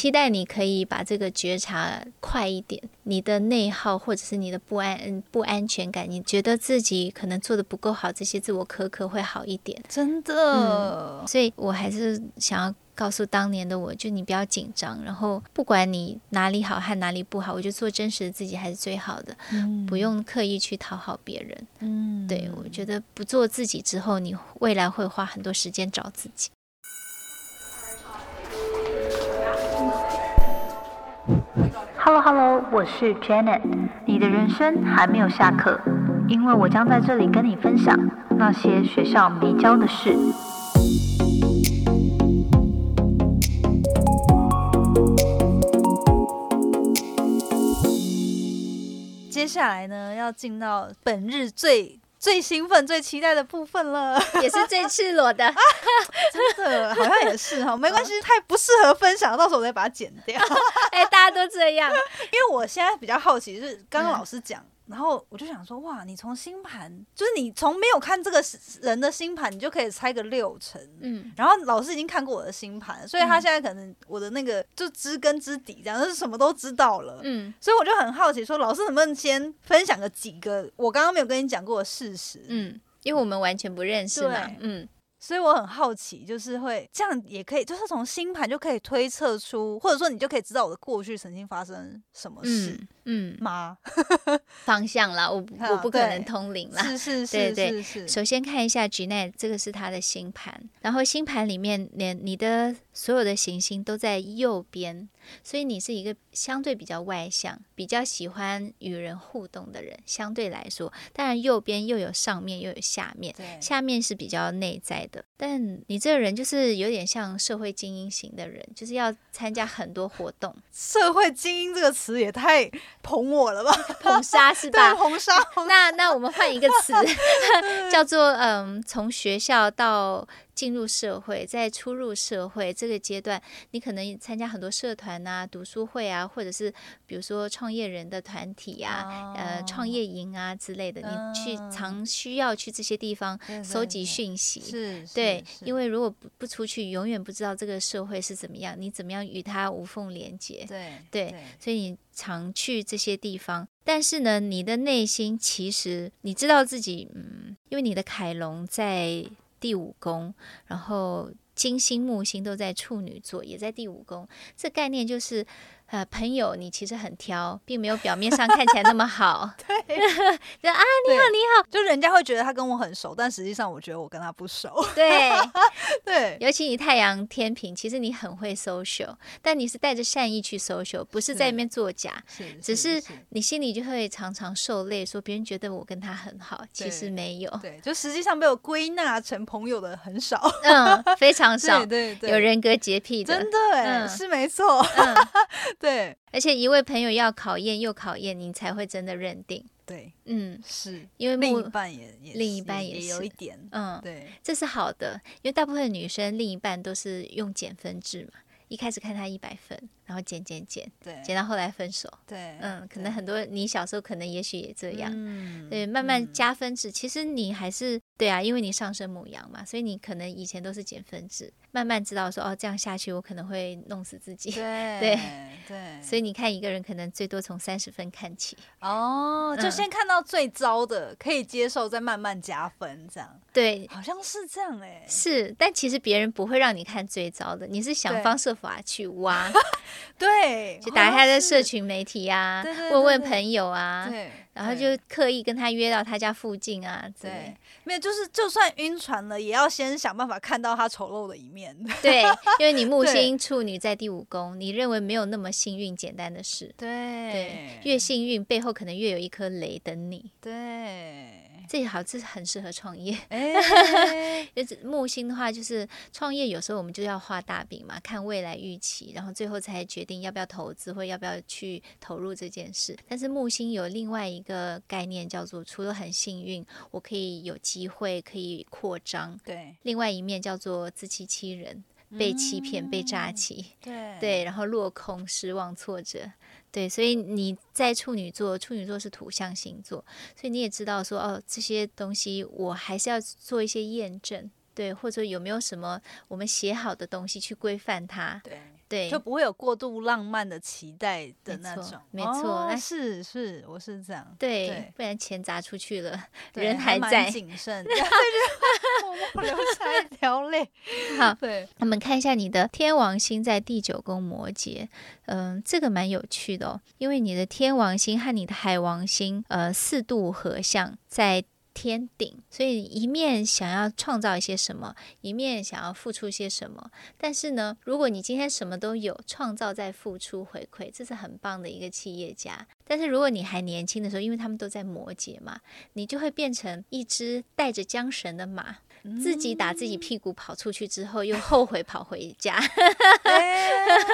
期待你可以把这个觉察快一点，你的内耗或者是你的不安、嗯不安全感，你觉得自己可能做的不够好，这些自我苛刻会好一点。真的，所以我还是想要告诉当年的我，就你不要紧张，然后不管你哪里好和哪里不好，我觉得做真实的自己还是最好的，嗯不用刻意去讨好别人。嗯对我觉得不做自己之后，你未来会花很多时间找自己。Hello Hello，我是 Janet。你的人生还没有下课，因为我将在这里跟你分享那些学校没教的事。接下来呢，要进到本日最最兴奋、最期待的部分了。也是最赤裸的。啊 真的，好像也是哈，没关系，太不适合分享，到时候我再把它剪掉。哎，大家都这样。因为我现在比较好奇，就是刚刚嗯老师讲，然后我就想说，哇，你从星盘，就是你从没有看这个人的星盘，你就可以猜个六成。嗯，然后老师已经看过我的星盘，所以他嗯现在可能我的那个就知根知底，这样就是什么都知道了。嗯所以我就很好奇，说老师能不能先分享个几个我刚刚没有跟你讲过的事实？嗯，因为我们完全不认识嘛对。嗯，所以我很好奇，就是会这样也可以，就是从星盘就可以推测出，或者说你就可以知道我的过去曾经发生什么事嗯嗯，吗？方向啦，我我不可能通灵啦。是是是对对是是，首先看一下 g n 这个是他的星盘，然后星盘里面连你的所有的行星都在右边，所以你是一个相对比较外向、比较喜欢与人互动的人。相对来说，当然右边又有上面又有下面，对下面是比较内在的。但你这个人就是有点像社会精英型的人，就是要参加很多活动，社会精英这个词也太捧我了吧？捧杀是，吧？红烧红那那我们换一个词，叫做嗯，从学校到进入社会，在初入社会这个阶段，你可能参加很多社团啊、读书会啊，或者是比如说创业人的团体啊、呃创业营啊之类的，你去嗯常需要去这些地方收集讯息。是，对，因为为如果不不出去，永远不知道这个社会是怎么样，你怎么样与它无缝连接。对对所以你常去这些地方，但是呢，你的内心其实你知道自己，嗯，因为你的凯龙在第五宫，然后金星、木星都在处女座，也在第五宫，这概念就是。呃，朋友，你其实很挑，并没有表面上看起来那么好。对，就啊，你好你好，就人家会觉得他跟我很熟，但实际上我觉得我跟他不熟。对，对，尤其你太阳天平，其实你很会 social，但你是带着善意去 social，不是在那边作假。是，只是你心里就会常常受累，说别人觉得我跟他很好，其对实没有，对，就实际上被我归纳成朋友的很少，嗯，非常少对，对对，有人格洁癖的，真的哎，嗯是没错，嗯，对。而且一位朋友要考验又考验，你才会真的认定，对嗯，是，因为另一，半也也另一半也有一点，嗯，对这是好的，因为大部分女生另一半都是用减分制嘛，一开始看他一百分，然后减减减，对减到后来分手，对，嗯，可能很多你小时候可能也许也这样，嗯对，慢慢嗯。加分制，其实你还是对啊，因为你上升母羊嘛，所以你可能以前都是减分制，慢慢知道说哦，这样下去我可能会弄死自己。对对对，所以你看一个人可能最多从三十分看起，哦，就嗯先看到最糟的，可以接受，再慢慢加分，这样。对，好像是这样哎，是，但其实别人不会让你看最糟的，你是想方设法去挖，对，就打开他的社社群媒体啊对对，问问朋友啊，对，然后就刻意跟他约到他家附近啊对。，没有，就是就算晕船了，也要先想办法看到他丑陋的一面。对，因为你木星处女在第五宫，你认为没有那么幸运简单的事。对对，越幸运背后可能越有一颗雷等你。对，这好，这很适合创业。哎，就是木星的话，就是创业有时候我们就要画大饼嘛，看未来预期，然后最后才决定要不要投资或要不要去投入这件事。但是木星有另外一个概念叫做，除了很幸运，我可以有机会可以扩张，对另外一面叫做自欺欺人。被欺骗、被诈欺，对对，然后落空、失望、挫折，对，所以你在处女座，处女座是土象星座，所以你也知道说，哦，这些东西我还是要做一些验证，对，或者有没有什么我们写好的东西去规范它，对。对就不会有过度浪漫的期待的那种。没错哦那是是，我是这样。对对，不然钱砸出去了，人还蛮在。谨慎，对，就默默流下一条泪。好，对，我们看一下你的天王星在第九宫摩羯，嗯、这个蛮有趣的哦，因为你的天王星和你的海王星，呃，四度合相在天顶，所以一面想要创造一些什么，一面想要付出些什么。但是呢，如果你今天什么都有，创造在付出回馈，这是很棒的一个企业家。但是如果你还年轻的时候，因为他们都在摩羯嘛，你就会变成一只带着缰绳的马，自己打自己屁股跑出去之后，又后悔跑回家。哎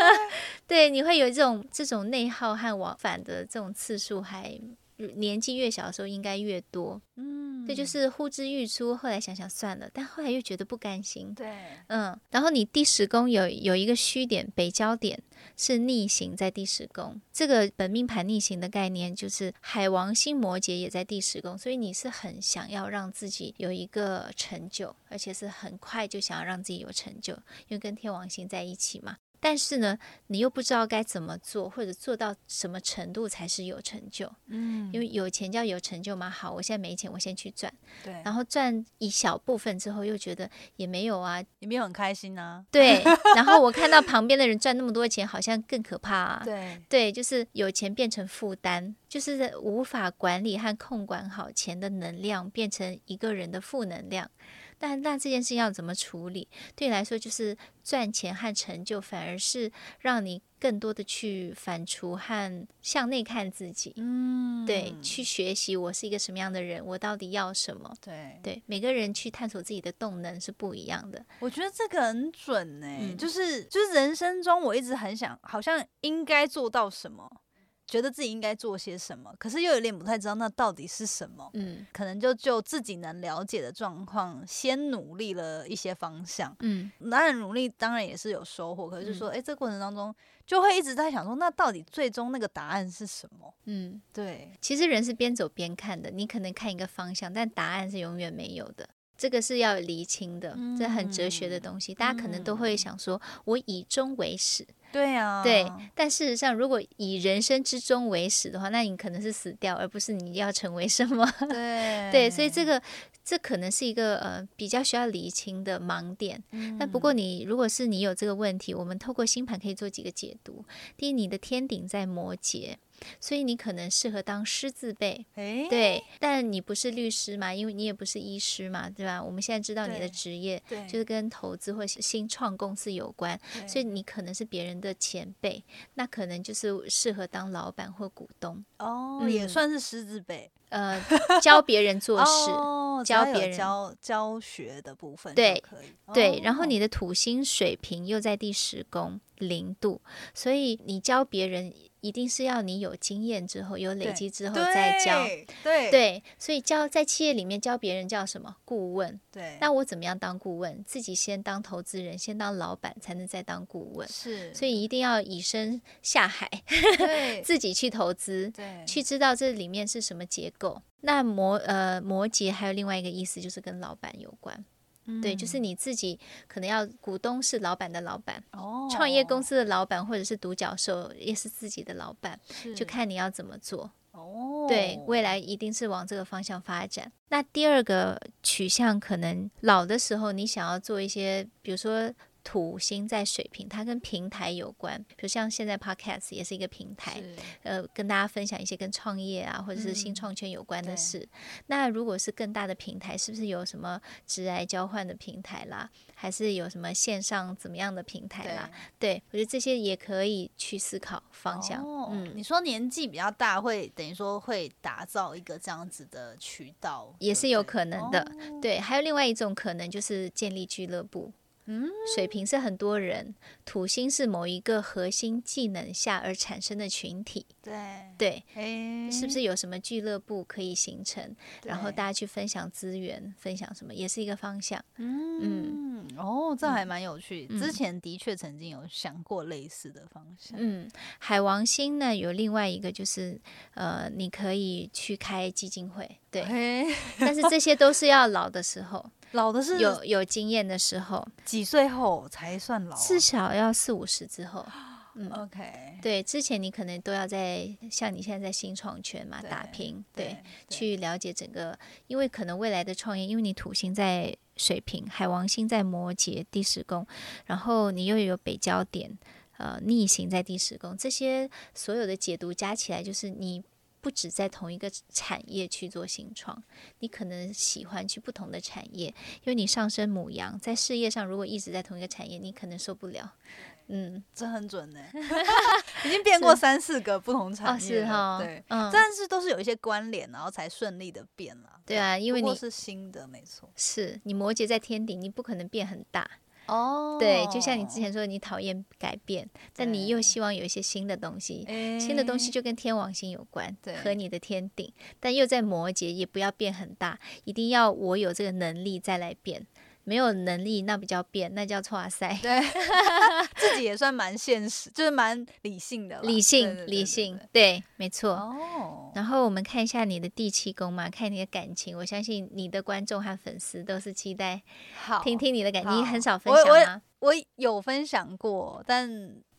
对，你会有这种这种内耗和往返的这种次数还。年纪越小的时候应该越多，嗯这就是呼之欲出。后来想想算了，但后来又觉得不甘心，对，嗯。然后你第十宫有有一个虚点北焦点是逆行在第十宫，这个本命盘逆行的概念就是海王星摩羯也在第十宫，所以你是很想要让自己有一个成就，而且是很快就想要让自己有成就，因为跟天王星在一起嘛。但是呢，你又不知道该怎么做，或者做到什么程度才是有成就。嗯，因为有钱叫有成就嘛。好，我现在没钱，我先去赚，对，然后赚一小部分之后，又觉得也没有啊。也没有很开心啊？对，然后我看到旁边的人赚那么多钱，好像更可怕啊。对，对，就是有钱变成负担，就是无法管理和控管好钱的能量，变成一个人的负能量。但那这件事情要怎么处理？对你来说，就是赚钱和成就，反而是让你更多的去反刍和向内看自己。嗯，对，去学习我是一个什么样的人，我到底要什么？对，对，每个人去探索自己的动能是不一样的。我觉得这个很准呢、嗯就是就是人生中我一直很想，好像应该做到什么，觉得自己应该做些什么，可是又有点不太知道那到底是什么。嗯可能就就自己能了解的状况，先努力了一些方向。嗯当然努力当然也是有收获，可是就说，哎、这过程当中就会一直在想说，那到底最终那个答案是什么？嗯，对，其实人是边走边看的，你可能看一个方向，但答案是永远没有的。这个是要厘清的，这很哲学的东西。大家可能都会想说，我以终为始，对啊，对。但事实上，如果以人生之终为始的话，那你可能是死掉，而不是你要成为什么。对对，所以这个这可能是一个呃比较需要理清的盲点。嗯那不过你如果是你有这个问题，我们透过星盘可以做几个解读。第一，你的天顶在摩羯，所以你可能适合当师字辈。哎，对，但你不是律师嘛，因为你也不是医师嘛，对吧？我们现在知道你的职业，就是跟投资或是新创公司有关，所以你可能是别人的前辈，那可能就是适合当老板或股东，哦，嗯也算是师字辈呃，教别人做事。教别人教教学的部分对。对，然后哦你的土星水平又在第十宫零度，所以你教别人一定是要你有经验之后，有累积之后再教。对所以教在企业里面教别人叫什么顾问？对，那我怎么样当顾问？自己先当投资人，先当老板，才能再当顾问。是，所以一定要以身下海，自己去投资，对去知道这里面是什么结构。那摩呃摩羯还有另外一个意思，就是跟老板有关。对，就是嗯你自己可能要股东是老板的老板，哦，创业公司的老板或者是独角兽也是自己的老板，就看你要怎么做。哦，对，未来一定是往这个方向发展。那第二个取向，可能老的时候，你想要做一些，比如说土星在水平，它跟平台有关，比如像现在 Podcast 也是一个平台，呃，跟大家分享一些跟创业啊，或者是新嗯创圈有关的对事。那如果是更大的平台，是不是有什么直癌交换的平台啦，还是有什么线上怎么样的平台啦？对我觉得这些也可以去思考方向。哦、嗯，你说年纪比较大，会等于说会打造一个这样子的渠道，也是有可能的。哦对，还有另外一种可能就是建立俱乐部。嗯，水瓶是很多人，土星是某一个核心技能下而产生的群体。对，对，哎，是不是有什么俱乐部可以形成？然后大家去分享资源，分享什么，也是一个方向。嗯哦，这还蛮有趣。嗯之前的确曾经有想过类似的方向，嗯，海王星呢有另外一个就是，呃，你可以去开基金会，对，嘿，但是这些都是要老的时候。老的是有有经验的时候，几岁后才算老啊、至少要四五十之后。嗯，OK，对，之前你可能都要在像你现在在新创圈嘛打拼，对对，去了解整个，因为可能未来的创业，因为你土星在水瓶，海王星在摩羯第十宫，然后你又有北焦点，呃，逆行在第十宫，这些所有的解读加起来，就是你。不止在同一个产业去做新创，你可能喜欢去不同的产业，因为你上升母羊，在事业上如果一直在同一个产业，你可能受不了。嗯，这很准呢、已经变过三四个不同产哦，业了，是哈，对，嗯，但是都是有一些关联，然后才顺利的变了。对啊，因为你是新的，没错。是你摩羯在天顶，你不可能变很大。哦对，就像你之前说，你讨厌改变，但你又希望有一些新的东西。新的东西就跟天王星有关，对。和你的天顶，但又在摩羯，也不要变很大，一定要我有这个能力再来变，没有能力那比较变，那叫错塞。对 自己也算蛮现实，就是蛮理性的理性，对对理性对，对，没错。哦，然后我们看一下你的第七宫嘛，看你的感情。我相信你的观众和粉丝都是期待好，听听你的感情。你很少分享吗？我有分享过，但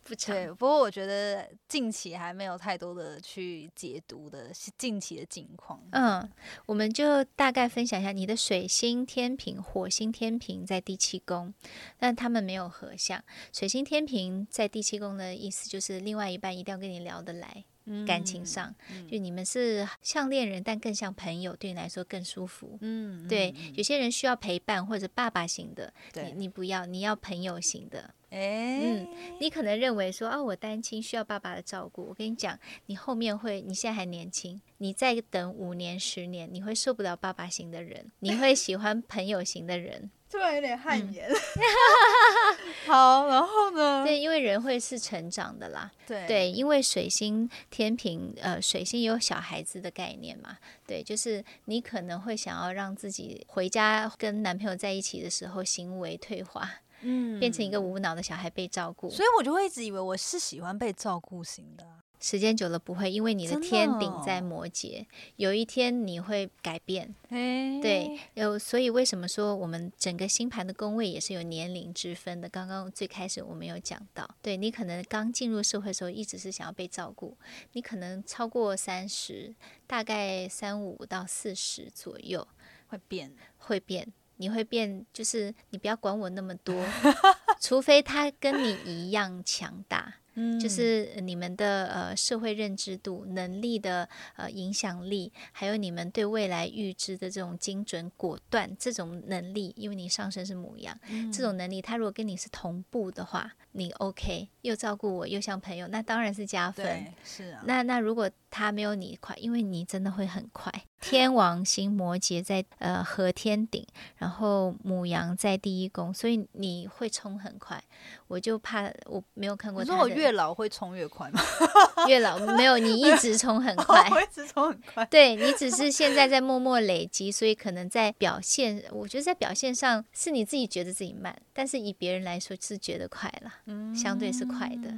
不长。对，不过我觉得近期还没有太多的去解读的近期的境况。嗯，我们就大概分享一下你的水星天平、火星天平在第七宫，但他们没有合相。水星天平在第七宫的意思就是另外一半一定要跟你聊得来，感情上，嗯就你们是像恋人，但更像朋友，对你来说更舒服。嗯，嗯对，嗯有些人需要陪伴或者爸爸型的，你，你不要，你要朋友型的。哎，嗯你可能认为说啊，我单亲需要爸爸的照顾。我跟你讲，你后面会，你现在还年轻，你再等五年、十年，你会受不了爸爸型的人，你会喜欢朋友型的人。突然有点汗嗯颜。好，然后呢？对，因为人会是成长的啦。对对，因为水星天平，呃，水星有小孩子的概念嘛。对，就是你可能会想要让自己回家跟男朋友在一起的时候，行为退化，嗯变成一个无脑的小孩被照顾。所以我就会一直以为我是喜欢被照顾型的啊。时间久了不会，因为你的天顶哦在摩羯，有一天你会改变。哎对，有所以为什么说我们整个星盘的宫位也是有年龄之分的？刚刚最开始我们有讲到，对你可能刚进入社会的时候一直是想要被照顾，你可能超过三十，大概三五到四十左右会变。会变。你会变，就是你不要管我那么多，除非他跟你一样强大，嗯就是你们的呃社会认知度、能力的呃影响力，还有你们对未来预知的这种精准果断这种能力，因为你上身是母羊，嗯这种能力，他如果跟你是同步的话，你 OK，又照顾我，又像朋友，那当然是加分。对是啊。那那如果他没有你快，因为你真的会很快。天王星摩羯在呃和天顶，然后母羊在第一宫，所以你会冲很快。我就怕我没有看过你说我越老会冲越快吗？越老没有你一直冲很快。我一直冲很快。对你只是现在在默默累积，所以可能在表现，我觉得在表现上是你自己觉得自己慢，但是以别人来说是觉得快了，相对是快的。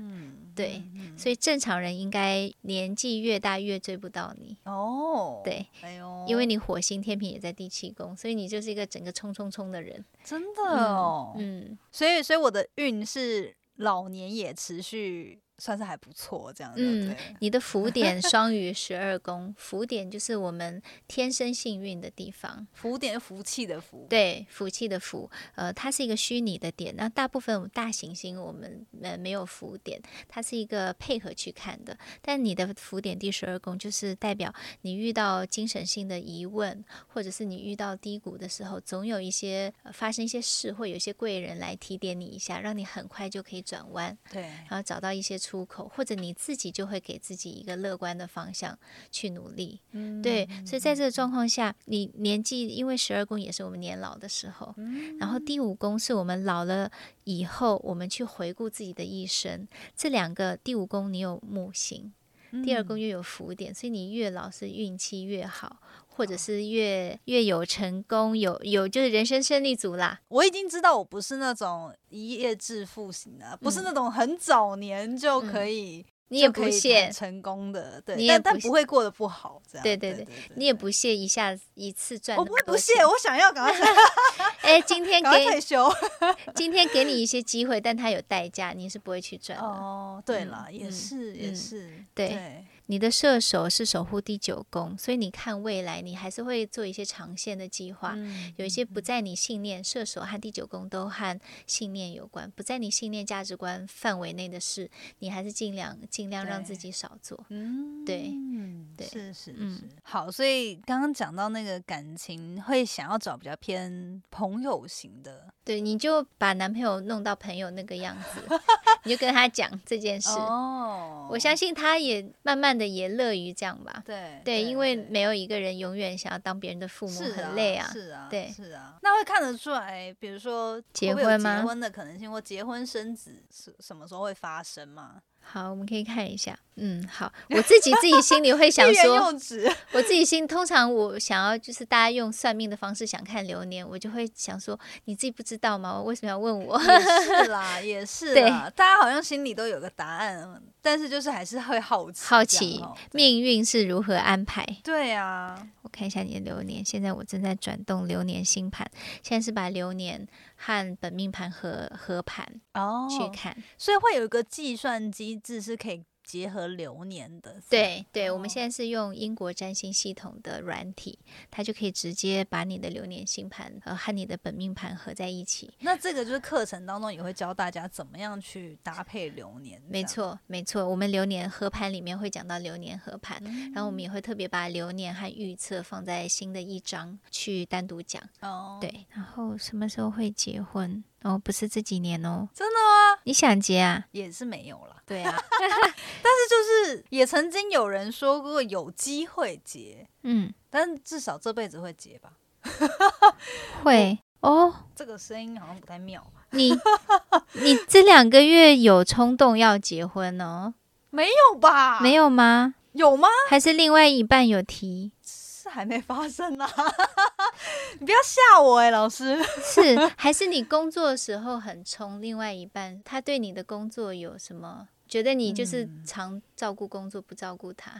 嗯，对嗯，所以正常人应该年纪越大越追不到你。哦，对，哎呦，因为你火星天平也在第七宫，所以你就是一个整个冲冲冲的人。真的哦，嗯，所以所以我的运是老年也持续算是还不错，这样子。嗯对你的福 点双鱼十二宫，福点就是我们天生幸运的地方。福点福气的福，对，福气的福，呃，它是一个虚拟的点。那大部分大行星我们呃没有福点，它是一个配合去看的。但你的福点第十二宫就是代表你遇到精神性的疑问，或者是你遇到低谷的时候，总有一些、呃发生一些事，会有一些贵人来提点你一下，让你很快就可以转弯。对，然后找到一些出口，或者你自己就会给自己一个乐观的方向去努力。嗯对，所以在这个状况下，你年纪因为十二宫也是我们年老的时候，嗯然后第五宫是我们老了以后，我们去回顾自己的一生。这两个第五宫你有木星，第二宫嗯又有福点，所以你越老是运气越好，或者是越越有成功，有有就是人生胜利组啦。我已经知道我不是那种一夜致富型的，不是那种很早年就可以你也不屑，成功的，对，你也但但不不会过得不好，这样。对对对你也不屑一下一次赚我不会不屑，我想要赶快 哎，今天给退给休。今天给你一些机会，但它有代价，你是不会去赚的。哦，对了，也嗯是也嗯是，对对，你的射手是守护第九宫，所以你看未来，你还是会做一些长线的计划。嗯有一些不在你信念，射手和第九宫都和信念有关，不在你信念价值观范围内的事，你还是尽量尽量让自己少做。嗯，对对是是嗯是。好，所以刚刚讲到那个感情，会想要找比较偏朋友型的对，你就把男朋友弄到朋友那个样子，你就跟他讲这件事。哦我相信他也慢慢的也乐于这样吧。对对，因为没有一个人永远想要当别人的父母，很累啊。是啊，对是啊。那会看得出来，比如说结婚吗结婚的可能性，或结婚生子是什么时候会发生吗？好，我们可以看一下。嗯，好，我自己自己心里会想说，我自己心通常我想要就是大家用算命的方式想看流年，我就会想说，你自己不知道吗？我为什么要问我？也是啦，也是对啦。大家好像心里都有个答案，但是就是还是会好奇，好奇命运是如何安排。对啊，我看一下你的流年，现在我正在转动流年星盘，现在是把流年和本命盘合合盘哦去看。所以会有一个计算机制是可以结合流年的。对对，我们哦现在是用英国占星系统的软体，它就可以直接把你的流年星盘呃和你的本命盘合在一起。那这个就是课程当中也会教大家怎么样去搭配流年。没错，没错，我们流年合盘里面会讲到流年合盘，然后我们也会特别把流年和预测放在新的一章去单独讲。哦，对，然后什么时候会结婚？哦，不是这几年哦，真的吗？你想结啊？也是没有了，对啊，但是就是也曾经有人说过有机会结，嗯，但至少这辈子会结吧。会哦。这个声音好像不太妙吧？你 你这两个月有冲动要结婚哦？没有吧？没有吗？有吗？还是另外一半有提？是还没发生啊！你不要吓我哎、老师。是，还是你工作的时候很冲，另外一半他对你的工作有什么？觉得你就是嗯常照顾工作，不照顾他，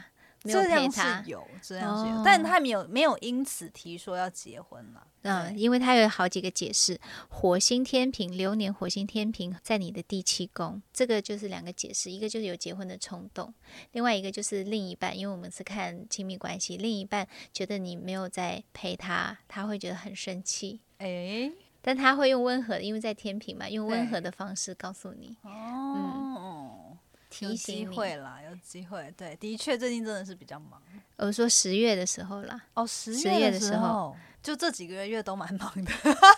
没有这样陪他是。有，这样是有，哦但他没有没有因此提说要结婚了。嗯，因为他有好几个解释。火星天平流年，火星天平在你的第七宫，这个就是两个解释，一个就是有结婚的冲动，另外一个就是另一半，因为我们是看亲密关系，另一半觉得你没有在陪他，他会觉得很生气，哎、但他会用温和的，因为在天平嘛，用温和的方式告诉你，哦，提有机醒你。会啦，有机会。对，的确最近真的是比较忙。我说十月的时候啦，哦，十月的时候候，就这几个月都蛮忙的。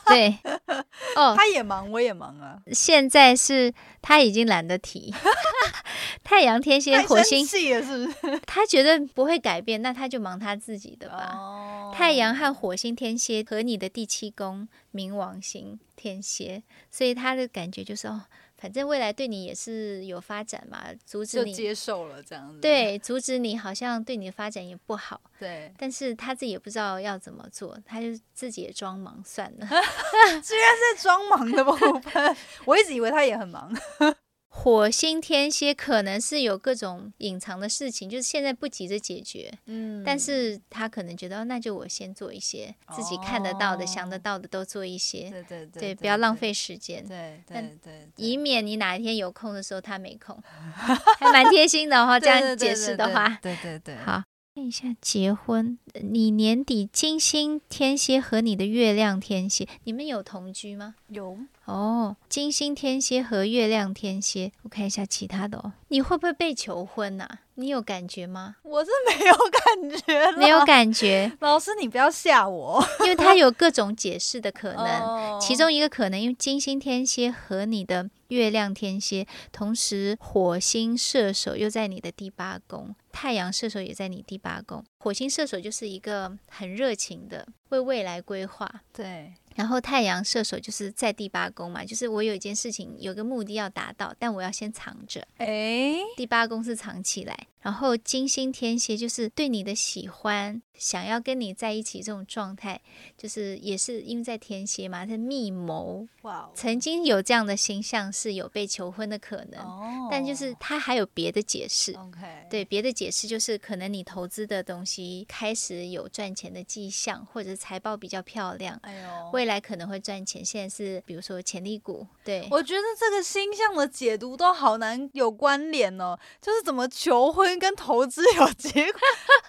对，哦，他也忙，我也忙啊。现在是他已经懒得提，太阳天蝎火星是不是？他觉得不会改变，那他就忙他自己的吧。哦太阳和火星天蝎和你的第七宫冥王星天蝎，所以他的感觉就是哦，反正未来对你也是有发展嘛，阻止就你接受了这样子。对阻止你好像对你的发展也不好，对，但是他自己也不知道要怎么做，他就自己也装忙算了。居然是装忙的部分，我一直以为他也很忙。火星天蝎可能是有各种隐藏的事情，就是现在不急着解决，嗯但是他可能觉得，哦那就我先做一些自己看得到的、哦想得到的都做一些，对对对对，不要浪。费时间，对对对，以免你哪一天有空的时候他没空，还蛮贴心的哈、这样解释的话，对对对，好。看一下结婚，呃你年底金星天蝎和你的月亮天蝎，你们有同居吗？有哦，金星天蝎和月亮天蝎，我看一下其他的哦。你会不会被求婚呐、你有感觉吗？我是没有感觉，没有感觉，老师，你不要吓我。因为他有各种解释的可能。哦其中一个可能，因为金星天蝎和你的月亮天蝎，同时火星射手又在你的第八宫，太阳射手也在你第八宫。火星射手就是一个很热情的，为未来规划。对，然后太阳射手就是在第八宫嘛，就是我有一件事情有个目的要达到，但我要先藏着。诶，第八宫是藏起来，然后金星天蝎就是对你的喜欢，想要跟你在一起这种状态，就是也是因为在天蝎嘛，是密谋，曾经有这样的形象是有被求婚的可能，哦但就是他还有别的解释。OK，对，别的解释就是可能你投资的东西开始有赚钱的迹象，或者财报比较漂亮，哎呦，未来可能会赚钱。现在是比如说潜力股，对，我觉得这个星象的解读都好难有关联哦，就是怎么求婚跟投资有结果，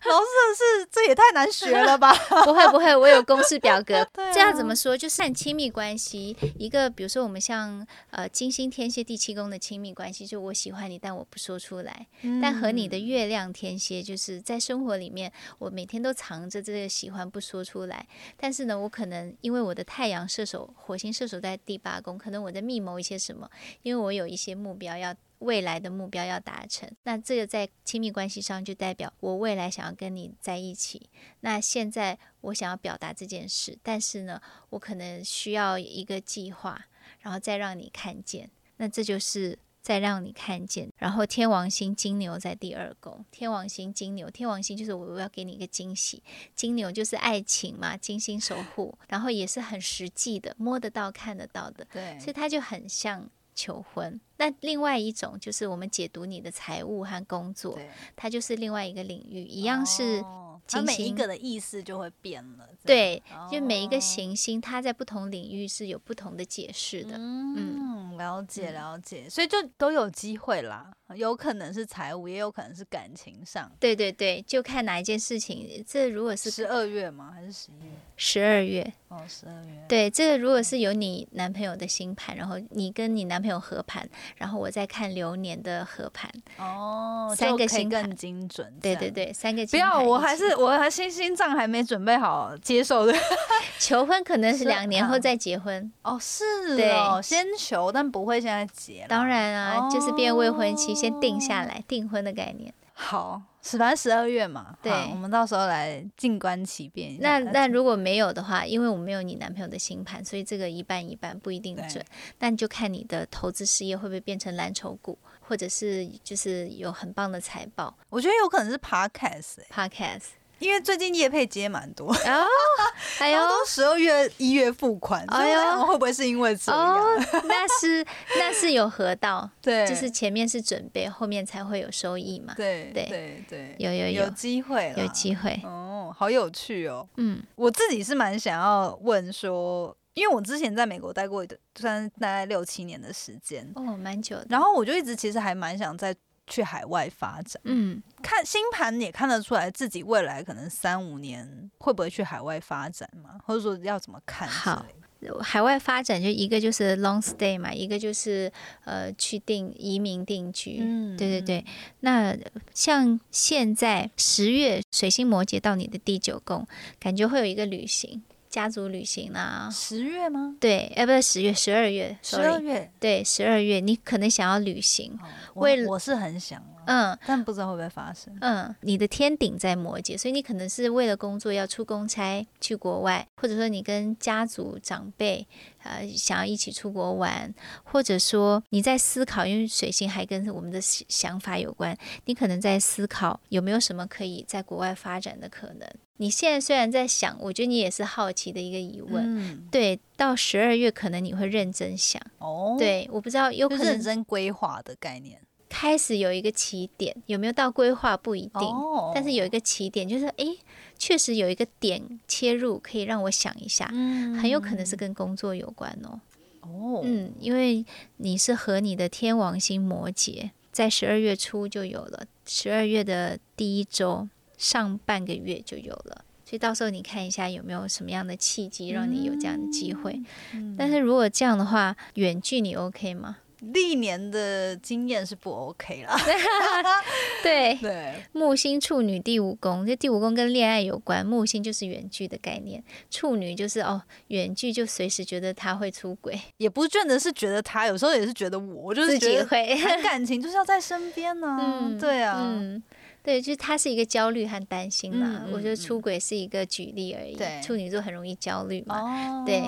老师是这也太难学了吧？不会不会，我有公式表格。这样怎么说？就是看亲密关系，一个比如说我们像呃金星天蝎第七宫的亲密关系，就我喜欢你，但我不说出来。但和你的嗯月亮天蝎，就是在生活里面，我每天都藏着这个喜欢不说出来。但是呢，我可能因为我的太阳射手、火星射手在第八宫，可能我在密谋一些什么，因为我有一些目标要。未来的目标要达成，那这个在亲密关系上就代表我未来想要跟你在一起。那现在我想要表达这件事，但是呢，我可能需要一个计划，然后再让你看见。那这就是再让你看见。然后天王星金牛在第二宫，天王星金牛，天王星就是我要给你一个惊喜，金牛就是爱情嘛，金星守护，然后也是很实际的，摸得到、看得到的，对，所以它就很像求婚。那另外一种就是我们解读你的财务和工作，它就是另外一个领域，一样是。哦它每一个的意思就会变了，对样，就每一个哦行星，它在不同领域是有不同的解释的。嗯，了解嗯了解，所以就都有机会啦，有可能是财务，也有可能是感情上。对对对，就看哪一件事情。这如果是十二月吗？还是十一月？十二月，哦，十二月。对，这个如果是有你男朋友的星盘，然后你跟你男朋友合盘，然后我再看流年的合盘，哦，三个星盘更精准。对对对，三个不要，我还是我还心心脏还没准备好接受的。求婚，可能是两年后再结婚。哦，是哦，先求，但不会现在结啦。当然啊，就是变未婚妻，先定下哦来，订婚的概念。好，是反正十二月嘛，对我们到时候来静观其变。那那如果没有的话，因为我没有你男朋友的星盘，所以这个一半一半不一定准。那你就看你的投资事业会不会变成蓝筹股，或者是就是有很棒的财报我觉得有可能是 podcast，、欸、podcast。因为最近业配接蛮多，哦，哎呦。然后都十二月、一月付款，哎呦。我想会不会是因为这样？哦，那是 那是有合到，对，就是前面是准备，后面才会有收益嘛。对对。对对，有有有。有机会啦，有机会，哦，好有趣哦！嗯。我自己是蛮想要问说，因为我之前在美国待过一段，算大概六七年的时间，哦，蛮久的。然后我就一直其实还蛮想再去海外发展。嗯，看星盘也看得出来自己未来可能三五年会不会去海外发展嘛，或者说要怎么看好？海外发展就一个就是 long stay 嘛，一个就是呃去定移民定居。嗯对对对，那像现在十月水星摩羯到你的第九宫，感觉会有一个旅行，家族旅行啦、十月吗？对，呃，不是十月，十二月十二月。对，十二月，你可能想要旅行，哦我为了我是很想啊，嗯但不知道会不会发生。嗯，你的天顶在摩羯，所以你可能是为了工作要出公差去国外，或者说你跟家族长辈呃想要一起出国玩，或者说你在思考，因为水星还跟我们的想想法有关，你可能在思考有没有什么可以在国外发展的可能。你现在虽然在想，我觉得你也是好奇的一个疑问。嗯，对，到十二月可能你会认真想，哦，，对，我不知道有可能认真规划的概念。开始有一个起点，有没有到规划不一定，哦但是有一个起点，就是诶，确实有一个点切入，可以让我想一下，嗯很有可能是跟工作有关哦。哦，嗯，因为你是和你的天王星摩羯在十二月初就有了，十二月的第一周上半个月就有了。所以到时候你看一下有没有什么样的契机让你有这样的机会。嗯但是如果这样的话，远距你 OK 吗？历年的经验是不 OK 啦。对，对，木星处女第五宫，这第五宫跟恋爱有关。木星就是远距的概念，处女就是哦，远距就随时觉得他会出轨，也不见得是觉得他，有时候也是觉得我，我就是自己觉得会。感情就是要在身边呢、嗯，对啊，嗯，对，就是它是一个焦虑和担心嘛。我觉得出轨是一个举例而已。对处女座很容易焦虑嘛。哦，对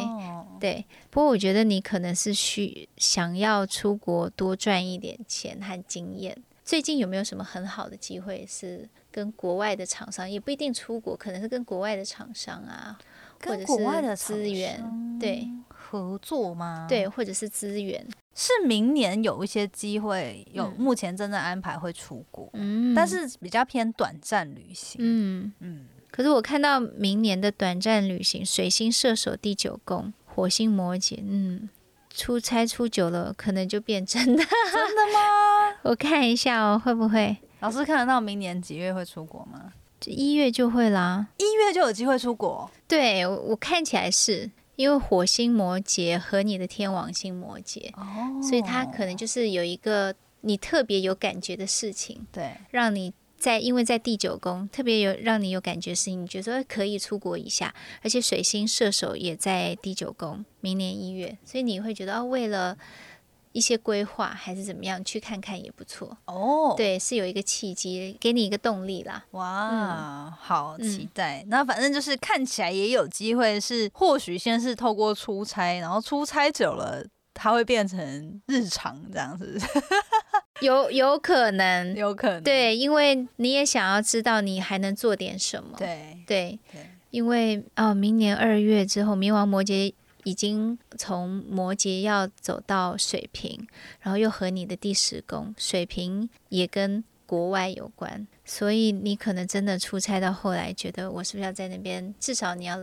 对，不过我觉得你可能是需想要出国多赚一点钱和经验，最近有没有什么很好的机会是跟国外的厂商，也不一定出国，可能是跟国外的厂商啊，或者是资源，对合作吗？，对，或者是资源，是明年有一些机会，有嗯目前正在安排会出国，嗯但是比较偏短暂旅行。嗯，嗯，可是我看到明年的短暂旅行，水星射手第九宫，火星摩羯，嗯，出差出久了，可能就变真的。真的吗？我看一下哦，会不会老师看得到明年几月会出国吗？就一月就会啦？一月就有机会出国。对我我看起来是因为火星摩羯和你的天王星摩羯，哦。所以它可能就是有一个你特别有感觉的事情，对，让你在因为在第九宫特别有让你有感觉的事情，你觉得可以出国一下，而且水星射手也在第九宫，明年一月，所以你会觉得哦，为了一些规划还是怎么样，去看看也不错。哦，，对，是有一个契机，给你一个动力啦。哇，好嗯期待。那反正就是看起来也有机会是，或许先是透过出差，然后出差久了。它会变成日常这样子，有有可能，有可能。对，因为你也想要知道你还能做点什么。对对，对，因为哦，明年二月之后，冥王摩羯已经从摩羯要走到水瓶，然后又和你的第十宫，水瓶也跟国外有关，所以你可能真的出差到后来，觉得我是不是要在那边，至少你要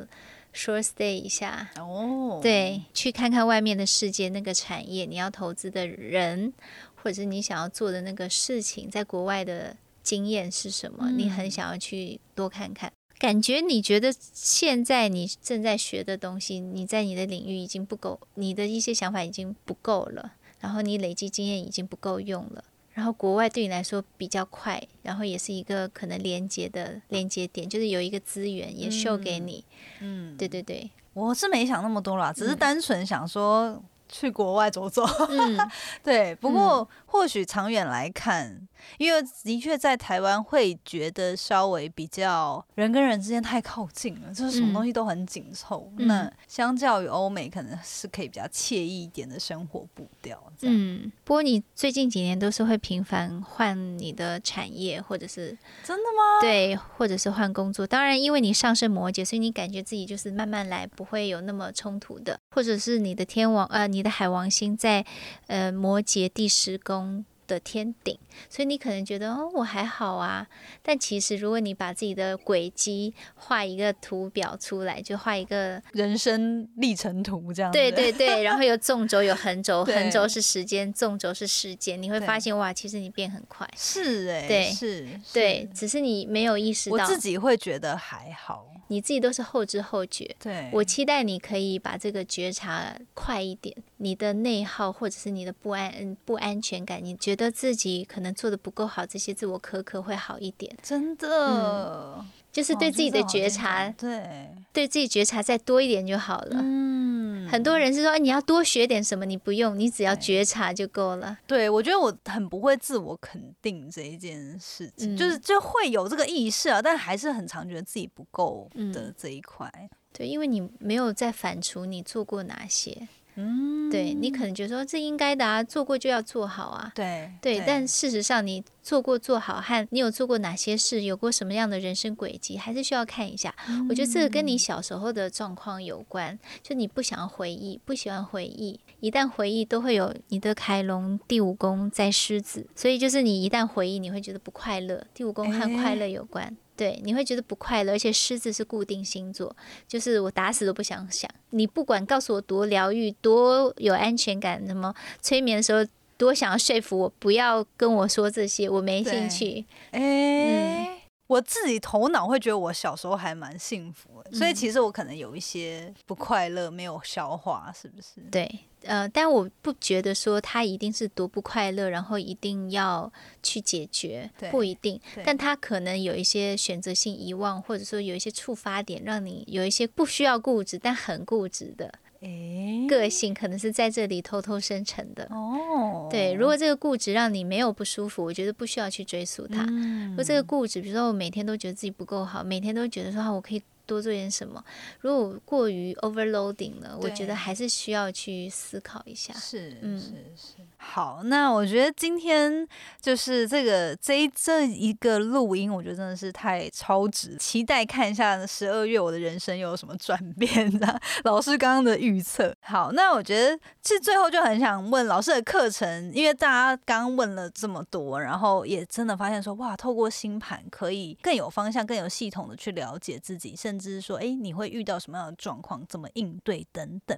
short stay 一下。哦，对，去看看外面的世界，那个产业，你要投资的人，或者是你想要做的那个事情，在国外的经验是什么？你很嗯想要去多看看。感觉你觉得现在你正在学的东西，你在你的领域已经不够，你的一些想法已经不够了，然后你累积经验已经不够用了。然后国外对你来说比较快，然后也是一个可能连接的连接点，就是有一个资源也秀给你。嗯，对对对，我是没想那么多啦，只是嗯单纯想说去国外走走。嗯，对，不过或许长远来看，因为的确在台湾会觉得稍微比较人跟人之间太靠近了，就是什么嗯东西都很紧凑。嗯那相较于欧美，可能是可以比较惬意一点的生活步调。这样、嗯，不过你最近几年都是会频繁换你的产业，或者是真的吗？对，或者是换工作。当然，因为你上升摩羯，所以你感觉自己就是慢慢来，不会有那么冲突的。或者是你的天王呃，你的海王星在呃摩羯第十宫的天顶，所以你可能觉得哦我还好啊。但其实如果你把自己的轨迹画一个图表出来，就画一个人生历程图这样。对对 对，然后有纵轴有横轴，横轴是时间，纵轴是时间，你会发现哇，其实你变很快。是哎、对是，对，是只是你没有意识到，我自己会觉得还好。你自己都是后知后觉。对，我期待你可以把这个觉察快一点，你的内耗或者是你的不安、嗯不安全感，你觉得自己可能做的不够好，这些自我苛刻会好一点。真的、就是对自己的觉察，对，对自己觉察再多一点就好了。嗯，很多人是说哎你要多学点什么，你不用，你只要觉察就够了。对，我觉得我很不会自我肯定这一件事情，嗯就是就会有这个意识啊，但还是很常觉得自己不够的嗯这一块。对，因为你没有在反刍你做过哪些，嗯，对你可能觉得说这应该的啊，做过就要做好啊。对对，但事实上你做过做好和你有做过哪些事，有过什么样的人生轨迹，还是需要看一下。我觉得这个跟你小时候的状况有关，就你不想回忆，不喜欢回忆，一旦回忆都会有你的凯龙第五宫在狮子，所以就是你一旦回忆，你会觉得不快乐。第五宫和快乐有关。对，你会觉得不快乐，而且狮子是固定星座，就是我打死都不想想。你不管告诉我多疗愈、多有安全感，什么催眠的时候多想要说服我不要跟我说这些，我没兴趣。哎、我自己头脑会觉得我小时候还蛮幸福的，所以嗯其实我可能有一些不快乐没有消化，是不是？对，呃，但我不觉得说他一定是多不快乐，然后一定要去解决，不一定。但他可能有一些选择性遗忘，或者说有一些触发点，让你有一些不需要固执但很固执的哎、个性，可能是在这里偷偷生成的。哦，对，如果这个固执让你没有不舒服，我觉得不需要去追溯它。嗯如果这个固执，比如说我每天都觉得自己不够好，每天都觉得说啊，我可以多做点什么。如果过于 overloading 了，我觉得还是需要去思考一下。是嗯是是，好，那我觉得今天就是这个这一这一个录音，我觉得真的是太超值，期待看一下十二月我的人生又有什么转变的。老师刚刚的预测，好，那我觉得其实最后就很想问老师的课程，因为大家刚刚问了这么多，然后也真的发现说，哇，透过星盘可以更有方向、更有系统的去了解自己，甚至说，哎，你会遇到什么样的状况，怎么应对等等。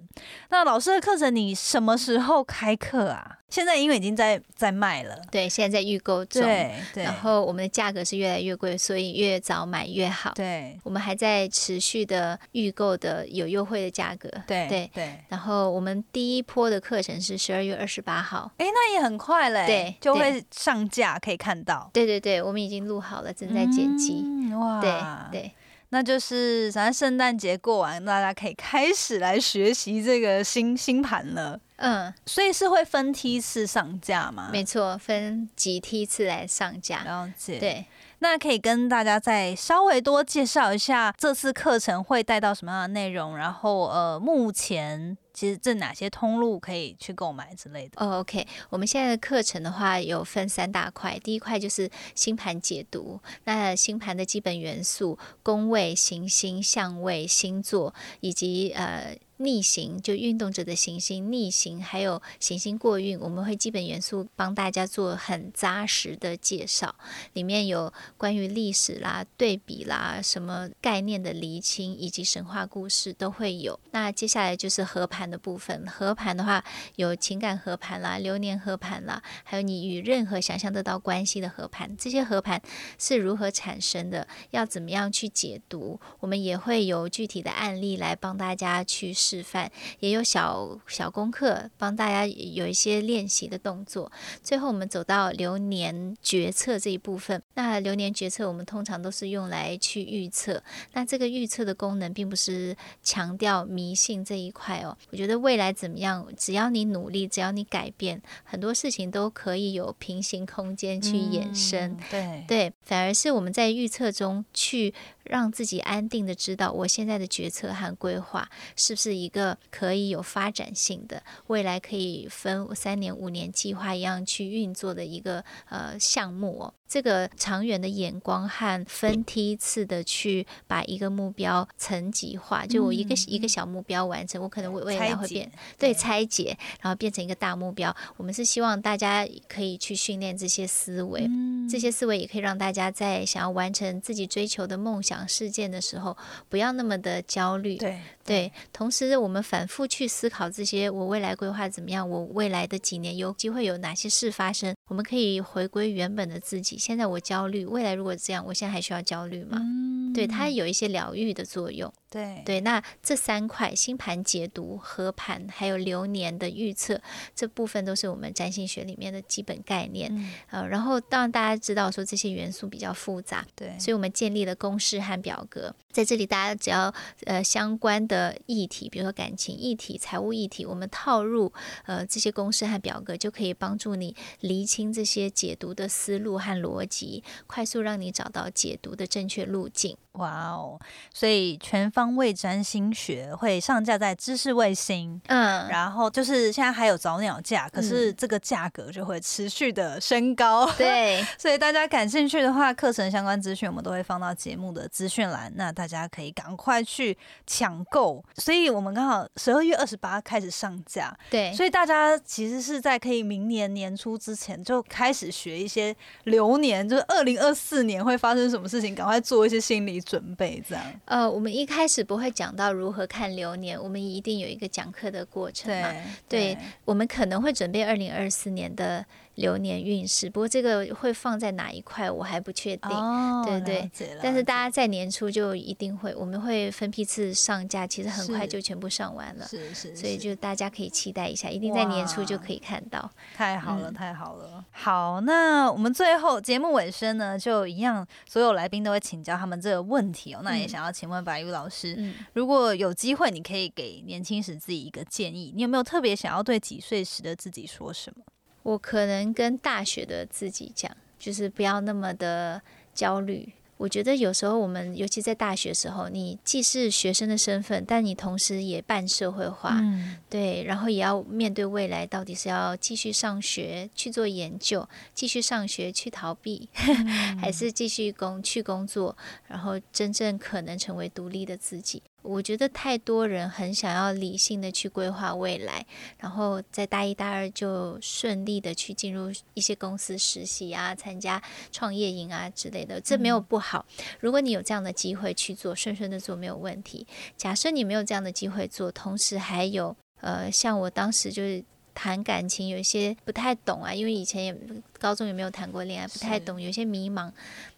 那老师的课程你什么时候开课啊？现在因为已经在在卖了，对，现在在预购中，对对，然后我们的价格是越来越贵，所以越早买越好。对，我们还在持续的预购的有优惠的价格。对对对，然后我们第一波的课程是十二月二十八号，哎，那也很快嘞，对就会上架可以看到。对对对，我们已经录好了，正在剪辑。嗯哇，对对，那就是咱圣诞节过完，大家可以开始来学习这个新新盘了。嗯，所以是会分梯次上架吗？没错，分几梯次来上架。了解。，对，那可以跟大家再稍微多介绍一下这次课程会带到什么样的内容，然后呃，目前其实这哪些通路可以去购买之类的。哦，OK，我们现在的课程的话有分三大块，第一块就是星盘解读，那星盘的基本元素、宫位、行星、相位、星座，以及呃。逆行就运动者的行星逆行，还有行星过运，我们会基本元素帮大家做很扎实的介绍，里面有关于历史啦、对比啦、什么概念的厘清，以及神话故事都会有。那接下来就是合盘的部分，合盘的话有情感合盘啦、流年合盘啦，还有你与任何想象得到关系的合盘，这些合盘是如何产生的，要怎么样去解读，我们也会有具体的案例来帮大家去示范，也有小小功课帮大家有一些练习的动作。最后我们走到流年决策这一部分，那流年决策我们通常都是用来去预测，那这个预测的功能并不是强调迷信这一块哦。我觉得未来怎么样，只要你努力，只要你改变，很多事情都可以有平行空间去衍生。嗯对对，反而是我们在预测中去让自己安定的知道，我现在的决策和规划是不是一个可以有发展性的，未来可以分三年、五年计划一样去运作的一个呃项目哦。这个长远的眼光和分梯次的去把一个目标层级化，就我一个、一个小目标完成，我可能未未来会变对拆解，然后变成一个大目标。我们是希望大家可以去训练这些思维，嗯这些思维也可以让大家在想要完成自己追求的梦想事件的时候，不要那么的焦虑。对对，同时我们反复去思考这些，我未来规划怎么样？我未来的几年有机会有哪些事发生？我们可以回归原本的自己。现在我焦虑，未来如果这样，我现在还需要焦虑吗？嗯对，它有一些疗愈的作用。对对，那这三块星盘解读、合盘还有流年的预测，这部分都是我们占星学里面的基本概念。嗯呃，然后当然大家知道说这些元素比较复杂，对，所以我们建立了公式和表格，在这里大家只要呃相关的议题，比如说感情议题、财务议题，我们套入呃这些公式和表格，就可以帮助你厘清这些解读的思路和逻辑，快速让你找到解读的正确路径。哇哦！所以全方位占星学会上架在知识卫星。嗯，然后就是现在还有早鸟价，可是这个价格就会持续的升高。对，所以大家感兴趣的话，课程相关资讯我们都会放到节目的资讯栏，那大家可以赶快去抢购。所以我们刚好十二月二十八开始上架，对，所以大家其实是在可以明年年初之前就开始学一些流年，就是二零二四年会发生什么事情，赶快做一些心理准备，这样。呃，我们一开始不会讲到如何看流年，我们一定有一个讲课的过程嘛。对我们可能会准备二零二四年的流年运势，不过这个会放在哪一块我还不确定。哦，对对但是大家在年初就一定会，我们会分批次上架，其实很快就全部上完了，是是，所以就大家可以期待一下，一定在年初就可以看到。太好了，嗯太好了。好，那我们最后节目尾声呢，就一样，所有来宾都会请教他们这个问题哦。那也嗯想要请问白玉老师，嗯，如果有机会，你可以给年轻时自己一个建议，你有没有特别想要对几岁时的自己说什么？我可能跟大学的自己讲，就是不要那么的焦虑。我觉得有时候我们，尤其在大学时候，你既是学生的身份，但你同时也半社会化，嗯对，然后也要面对未来，到底是要继续上学去做研究，继续上学去逃避，还是继续工去工作，然后真正可能成为独立的自己。我觉得太多人很想要理性的去规划未来，然后在大一大二就顺利的去进入一些公司实习啊，参加创业营啊之类的，这没有不好。如果你有这样的机会去做，顺顺的做没有问题。假设你没有这样的机会做，同时还有呃，像我当时就是谈感情，有一些不太懂啊，因为以前也高中也没有谈过恋爱，不太懂，有些迷茫，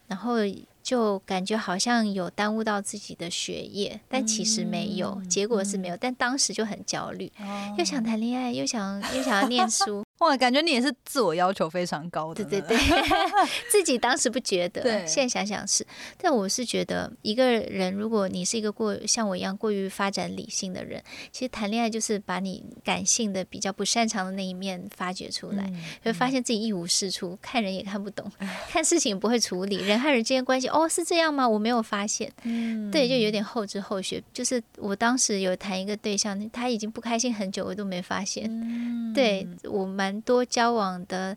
然后就感觉好像有耽误到自己的学业，但其实没有，嗯结果是没有，但当时就很焦虑，哦。又想谈恋爱，又想又想要念书，哇，感觉你也是自我要求非常高的。对对对，自己当时不觉得，对现在想想是。但我是觉得，一个人如果你是一个过像我一样过于发展理性的人，其实谈恋爱就是把你感性的比较不擅长的那一面发掘出来，嗯会发现自己一无是处，看人也看不懂，看事情也不会处理，人和人之间关系，哦，是这样吗？我没有发现。嗯对，就有点后知后觉。就是我当时有谈一个对象，他已经不开心很久，我都没发现。嗯对我蛮多交往的，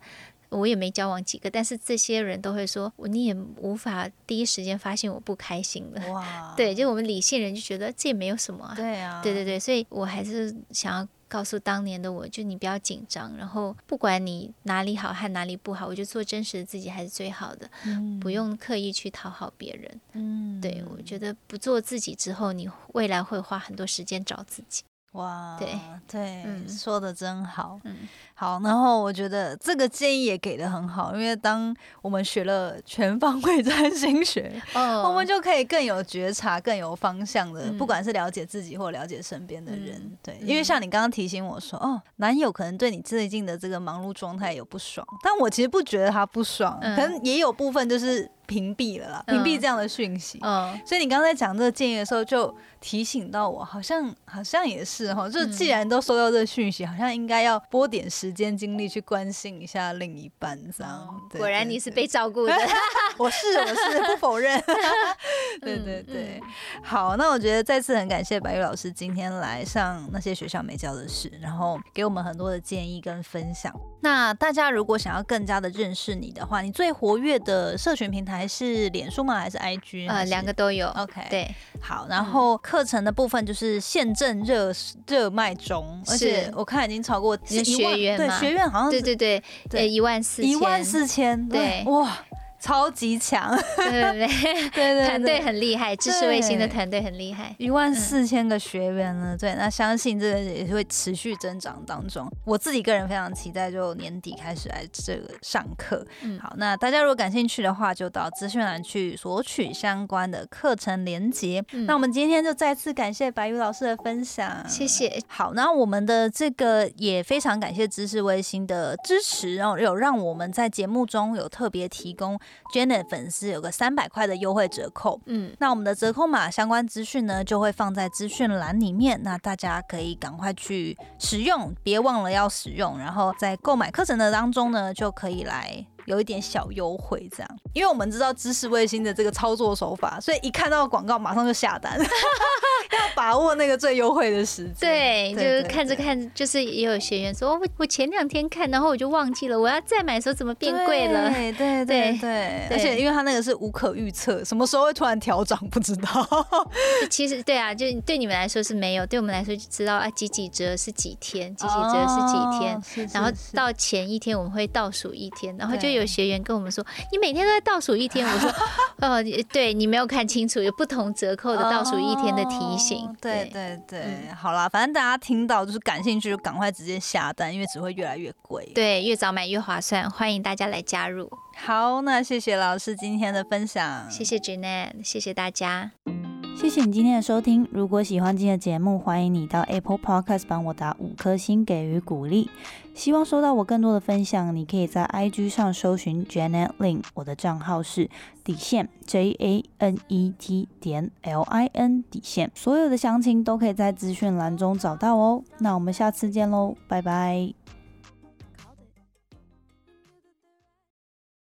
我也没交往几个，但是这些人都会说，我你也无法第一时间发现我不开心了。哇，对，就我们理性人就觉得这也没有什么啊。对啊，对对对，所以我还是想要告诉当年的我，就你不要紧张，然后不管你哪里好和哪里不好，我就做真实的自己还是最好的，嗯不用刻意去讨好别人。嗯对我觉得不做自己之后，你未来会花很多时间找自己。哇，对对，嗯说的真好，嗯好。然后我觉得这个建议也给的很好，因为当我们学了全方位占星学，哦我们就可以更有觉察、更有方向的，嗯不管是了解自己或了解身边的人。嗯对，嗯因为像你刚刚提醒我说，哦，男友可能对你最近的这个忙碌状态有不爽，但我其实不觉得他不爽，嗯可能也有部分就是屏蔽了啦，屏嗯蔽这样的讯息。嗯。所以你刚才讲这个建议的时候，就提醒到我，好像好像也是哈，就既然都收到这个讯息，好像应该要拨点时间精力去关心一下另一半，这样。对果然你是被照顾的。我是我是不否认，对 嗯对。对，好，那我觉得再次很感谢白玉老师今天来上那些学校没教的事，然后给我们很多的建议跟分享。那大家如果想要更加的认识你的话，你最活跃的社群平台是脸书吗？还是 IG？呃，两个都有。OK，，对，好，然后课程的部分就是现正热热卖中，而且我看已经超过一万对学员嘛学员好像是对对对，对呃，一万四，一万，四千，对哇，超级强，对对对，对 对团队很厉害，知识卫星的对团队很厉害。一万四千个学员呢，对，那相信这个也是会持续增长当中。我自己个人非常期待，就年底开始来这个上课。嗯好，那大家如果感兴趣的话，就到资讯栏去索取相关的课程连接。嗯那我们今天就再次感谢白宇老师的分享，谢。谢。好，那我们的这个也非常感谢知识卫星的支持，然后有让我们在节目中有特别提供 Janet 粉丝有个三百块的优惠折扣。嗯，那我们的折扣码相关资讯呢，就会放在资讯栏里面，那大家可以赶快去使用，别忘了要使用。然后在购买课程的当中呢，就可以来有一点小优惠，这样。因为我们知道知识卫星的这个操作手法，所以一看到广告马上就下单，要把握那个最优惠的时间。对，就是看着对看，就是也有学员说，哦我我前两天看，然后我就忘记了，我要再买的时候怎么变贵了？对 对对对而且因为它那个是无可预测，什么时候会突然调涨不知道。其实对啊，就对你们来说是没有，对我们来说就知道啊，几几折是几天，几几折是几天。哦，然后到前一天我们会倒数一天，然后就对有学员跟我们说：“你每天都在倒数一天。”我说：“呃，对你没有看清楚，有不同折扣的倒数一天的提醒。哦对对对，嗯好啦，反正大家听到就是感兴趣，就赶快直接下单，因为只会越来越贵。，对，越早买越划算，欢迎大家来加入。好，那谢谢老师今天的分享，谢谢 Jeanette，谢谢大家。谢谢你今天的收听。如果喜欢今天的节目，欢迎你到 Apple Podcast 帮我打五颗星给予鼓励。希望收到我更多的分享，你可以在 IG 上搜寻 Janet Lin，我的账号是底线 J A N E T 点 L I N 底线。所有的详情都可以在资讯栏中找到哦。那我们下次见喽，拜拜。